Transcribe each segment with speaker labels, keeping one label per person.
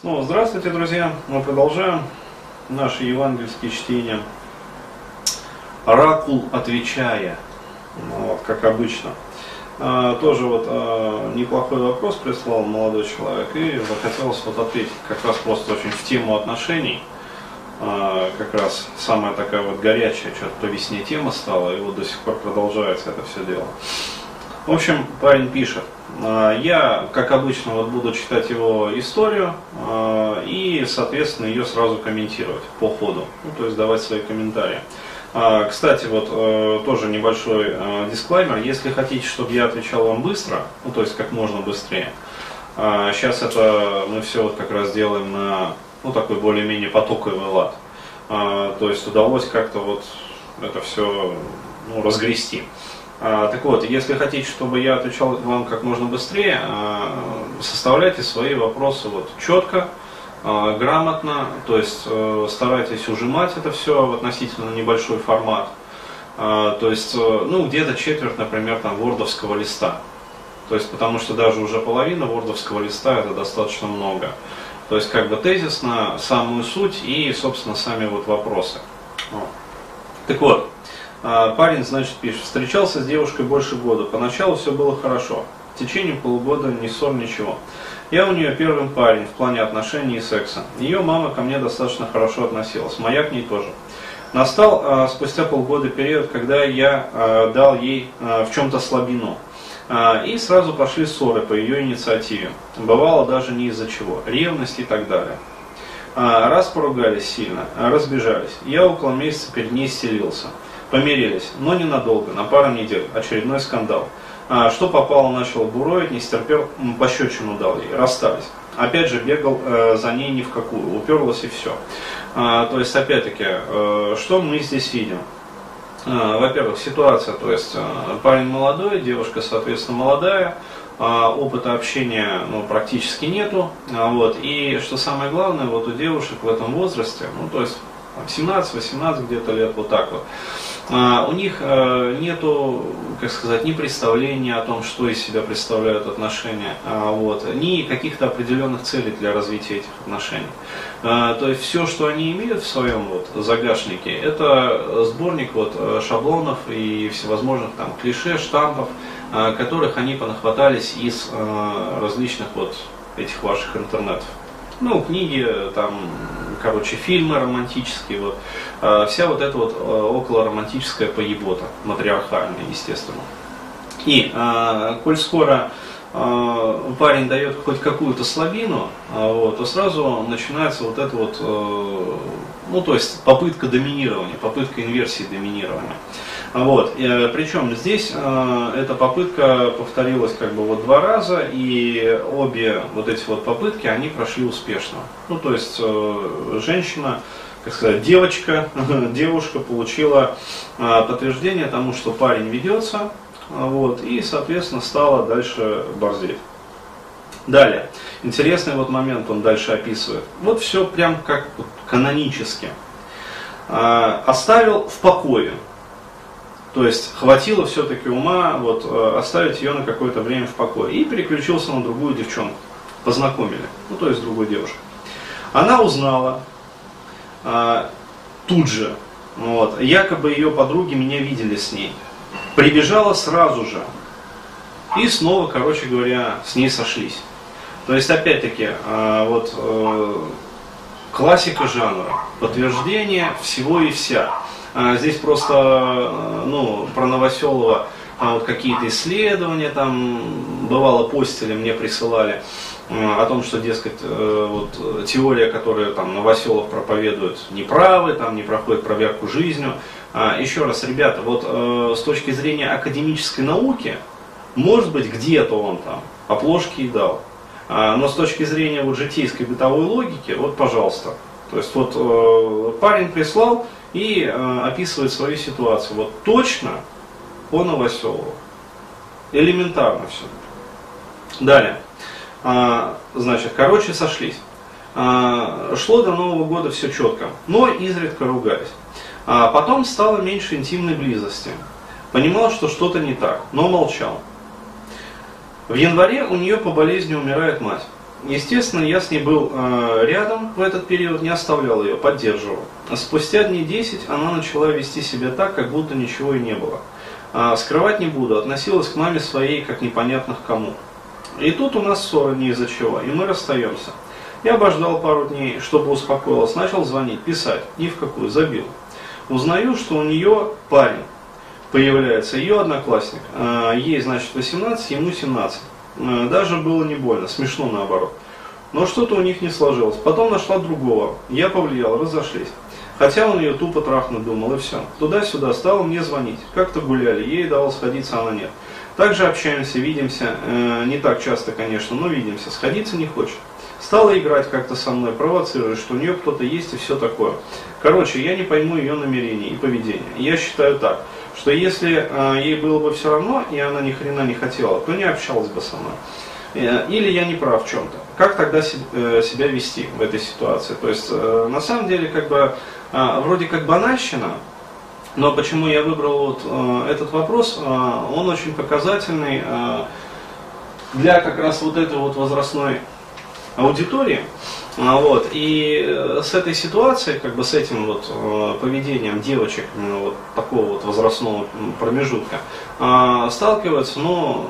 Speaker 1: Снова здравствуйте, друзья. Мы продолжаем наши евангельские чтения. Оракул отвечая, ну, вот, как обычно. А, тоже вот а, неплохой вопрос прислал молодой человек, и захотелось вот ответить как раз просто очень в тему отношений. А, как раз самая такая вот горячая, что-то по весне тема стала, и вот до сих пор продолжается это все дело. В общем, парень пишет, а, я, как обычно, вот буду читать его историю а, и, соответственно, ее сразу комментировать по ходу, ну, то есть давать свои комментарии. А, кстати, вот э, тоже небольшой э, дисклаймер. Если хотите, чтобы я отвечал вам быстро, ну то есть как можно быстрее, сейчас это мы все вот как раз делаем на ну, такой более-менее потоковый лад. То есть удалось как-то вот это все ну, разгрести. А, так вот, если хотите, чтобы я отвечал вам как можно быстрее, а, составляйте свои вопросы вот четко, а, грамотно, то есть э, старайтесь ужимать это все в относительно небольшой формат. То есть, э, ну, где-то четверть, например, там, вордовского листа. То есть, потому что даже уже половина вордовского листа это достаточно много. То есть, как бы тезисно, самую суть и, собственно, сами вот вопросы. Так вот, парень, значит, пишет, встречался с девушкой больше года. Поначалу все было хорошо. В течение полугода ни ссор, ничего. Я у нее первый парень в плане отношений и секса. Ее мама ко мне достаточно хорошо относилась, моя к ней тоже. Настал а, спустя полгода период, когда я а, дал ей а, в чем-то слабину. А, и сразу пошли ссоры по ее инициативе. Бывало даже не из-за чего. Ревность и так далее. А, раз поругались сильно, разбежались. Я около месяца перед ней селился. Помирились, но ненадолго, на пару недель. Очередной скандал. А, что попало, начал буровить, не стерпел, пощечину дал ей, расстались. Опять же бегал э, за ней ни в какую, уперлась и все. А, то есть, опять-таки, э, что мы здесь видим? А, во-первых, ситуация, то есть э, парень молодой, девушка, соответственно, молодая, а, опыта общения ну, практически нету. А, вот, и что самое главное, вот у девушек в этом возрасте, ну то есть 17-18 где-то лет, вот так вот, а, у них э, нету, как сказать, ни представления о том, что из себя представляют отношения, а, вот, ни каких-то определенных целей для развития этих отношений. А, то есть все, что они имеют в своем вот загашнике, это сборник вот э, шаблонов и всевозможных там клише, штампов, которых они понахватались из э, различных вот этих ваших интернетов ну, книги, там, короче, фильмы романтические, вот, э, вся вот эта вот э, около романтическая поебота, матриархальная, естественно. И, э, коль скоро э, парень дает хоть какую-то слабину, вот, то сразу начинается вот это вот, ну, то есть попытка доминирования, попытка инверсии доминирования. Вот. Э, Причем здесь э, эта попытка повторилась как бы вот два раза, и обе вот эти вот попытки, они прошли успешно. Ну, то есть э, женщина, как сказать, девочка, девушка получила подтверждение тому, что парень ведется, вот, и, соответственно, стала дальше борзеть. Далее. Интересный вот момент он дальше описывает. Вот все прям как канонически. Оставил в покое. То есть хватило все-таки ума вот, э, оставить ее на какое-то время в покое. И переключился на другую девчонку. Познакомили. Ну, то есть другую девушку. Она узнала а, тут же, вот, якобы ее подруги меня видели с ней. Прибежала сразу же. И снова, короче говоря, с ней сошлись. То есть, опять-таки, а, вот э, классика жанра, подтверждение всего и вся. А, здесь просто, э, ну, про Новоселова а вот какие-то исследования там, бывало, постили мне присылали э, о том, что, дескать, вот, теория, которую там Новоселов проповедует, неправы, там не проходит проверку жизнью. Еще раз, ребята, вот с точки зрения академической науки, может быть, где-то он там оплошки и дал. Но с точки зрения вот житейской бытовой логики, вот, пожалуйста. То есть вот парень прислал, и э, описывает свою ситуацию. Вот точно по Новоселову. Элементарно все. Далее. А, значит, короче, сошлись. А, шло до Нового года все четко, но изредка ругались. А потом стало меньше интимной близости. Понимал, что что-то не так, но молчал. В январе у нее по болезни умирает мать. Естественно, я с ней был э, рядом в этот период, не оставлял ее, поддерживал. А спустя дней 10 она начала вести себя так, как будто ничего и не было. А, скрывать не буду, относилась к маме своей, как непонятно к кому. И тут у нас ссора не из-за чего, и мы расстаемся. Я обождал пару дней, чтобы успокоилась, начал звонить, писать, ни в какую, забил. Узнаю, что у нее парень появляется, ее одноклассник. А, ей, значит, 18, ему 17. Э, даже было не больно, смешно наоборот. Но что-то у них не сложилось. Потом нашла другого. Я повлиял, разошлись. Хотя он ее тупо трахнуть думал, и все. Туда-сюда стал мне звонить. Как-то гуляли, ей дал сходиться, она нет. Также общаемся, видимся. Э, не так часто, конечно, но видимся. Сходиться не хочет. Стала играть как-то со мной, провоцирует, что у нее кто-то есть и все такое. Короче, я не пойму ее намерений и поведения. Я считаю так что если э, ей было бы все равно, и она ни хрена не хотела, то не общалась бы со мной. Э, или я не прав в чем-то. Как тогда э, себя вести в этой ситуации? То есть, э, на самом деле, как бы, э, вроде как банальщина, но почему я выбрал вот этот вопрос, э, он очень показательный для как раз вот этой вот возрастной аудитории. А, вот, и э, с этой ситуацией, как бы с этим вот э, поведением девочек вот такого вот возрастного промежутка а, сталкиваются, ну,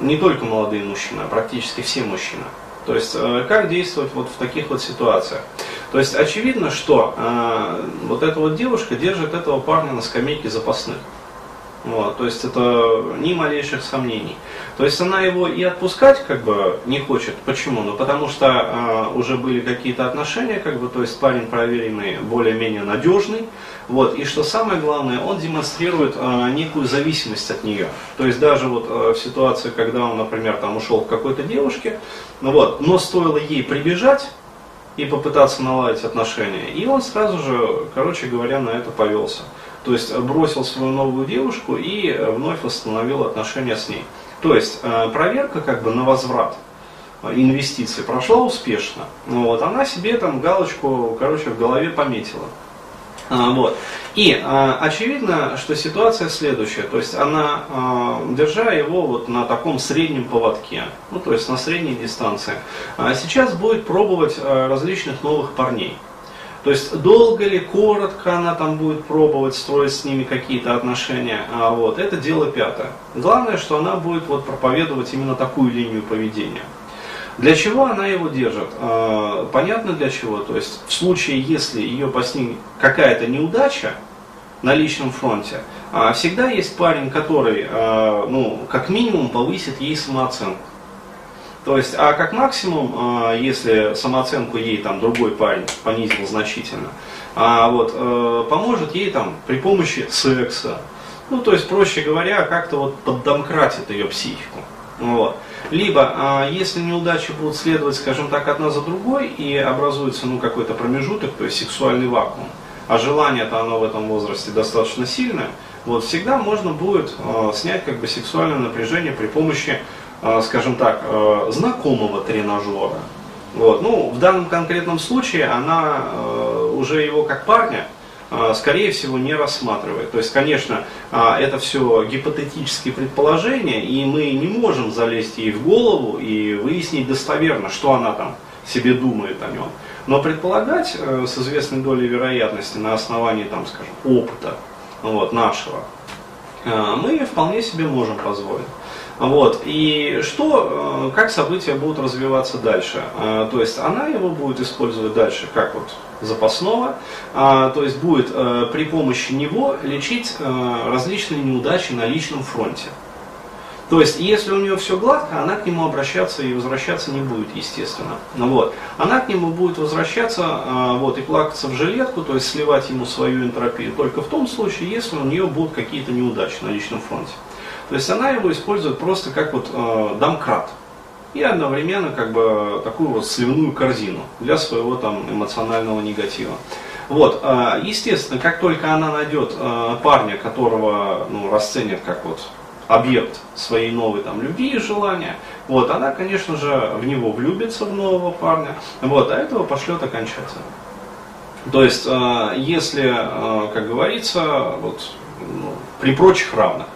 Speaker 1: не только молодые мужчины, а практически все мужчины. То есть, э, как действовать вот в таких вот ситуациях? То есть, очевидно, что э, вот эта вот девушка держит этого парня на скамейке запасных. Вот, то есть это ни малейших сомнений. То есть она его и отпускать как бы не хочет. Почему? Ну потому что э, уже были какие-то отношения, как бы, то есть парень проверенный, более-менее надежный. Вот, и что самое главное, он демонстрирует э, некую зависимость от нее. То есть даже вот э, в ситуации, когда он, например, там ушел к какой-то девушке, ну вот, но стоило ей прибежать, и попытаться наладить отношения. И он сразу же, короче говоря, на это повелся. То есть бросил свою новую девушку и э, вновь восстановил отношения с ней. То есть э, проверка как бы на возврат э, инвестиций прошла успешно. Вот, она себе там галочку, короче, в голове пометила. А, вот. И а, очевидно, что ситуация следующая, то есть она, а, держа его вот на таком среднем поводке, ну то есть на средней дистанции, а, сейчас будет пробовать а, различных новых парней. То есть долго ли, коротко она там будет пробовать строить с ними какие-то отношения, а вот, это дело пятое. Главное, что она будет вот проповедовать именно такую линию поведения. Для чего она его держит? А, понятно для чего. То есть в случае, если ее постигнет какая-то неудача на личном фронте, а, всегда есть парень, который, а, ну, как минимум повысит ей самооценку. То есть, а как максимум, а, если самооценку ей там другой парень понизил значительно, а вот, э, поможет ей там при помощи секса. Ну, то есть, проще говоря, как-то вот поддомкратит ее психику. Вот. Либо, а, если неудачи будут следовать, скажем так, одна за другой, и образуется ну, какой-то промежуток, то есть сексуальный вакуум, а желание-то оно в этом возрасте достаточно сильное, вот всегда можно будет э, снять как бы сексуальное напряжение при помощи скажем так, э, знакомого тренажера. Вот. Ну, в данном конкретном случае она э, уже его как парня, скорее всего, не рассматривает. То есть, конечно, это все гипотетические предположения, и мы не можем залезть ей в голову и выяснить достоверно, что она там себе думает о нем. Но предполагать с известной долей вероятности на основании, там, скажем, опыта вот, нашего, мы вполне себе можем позволить. Вот. И что, э, как события будут развиваться дальше? Э, то есть она его будет использовать дальше как вот запасного, а, то есть будет э, при помощи него лечить различные неудачи на личном фронте. То есть, если у нее все гладко, она к нему обращаться и возвращаться не будет, естественно. Вот. Она к нему будет возвращаться вот, и плакаться в жилетку, то есть сливать ему свою энтропию, только в том случае, если у нее будут какие-то неудачи на личном фронте. То есть она его использует просто как вот э, домкрат. И одновременно как бы такую вот сливную корзину для своего там эмоционального негатива. Вот, э, естественно, как только она найдет э, парня, которого ну, расценит как вот объект своей новой там любви и желания, вот, она, конечно же, в него влюбится, в нового парня, вот, а этого пошлет окончательно. То есть, э, если, э, как говорится, вот, ну, при прочих равных,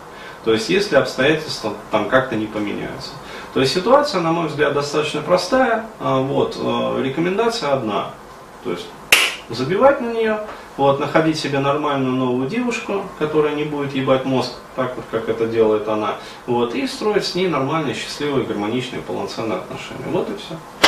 Speaker 1: то есть, если обстоятельства там как-то не поменяются. То есть ситуация, на мой взгляд, достаточно простая. А, вот, э, рекомендация одна. То есть забивать на нее, вот, находить себе нормальную новую девушку, которая не будет ебать мозг, так вот, как это делает она, вот, и строить с ней нормальные, счастливые, гармоничные, полноценные отношения. Вот и все.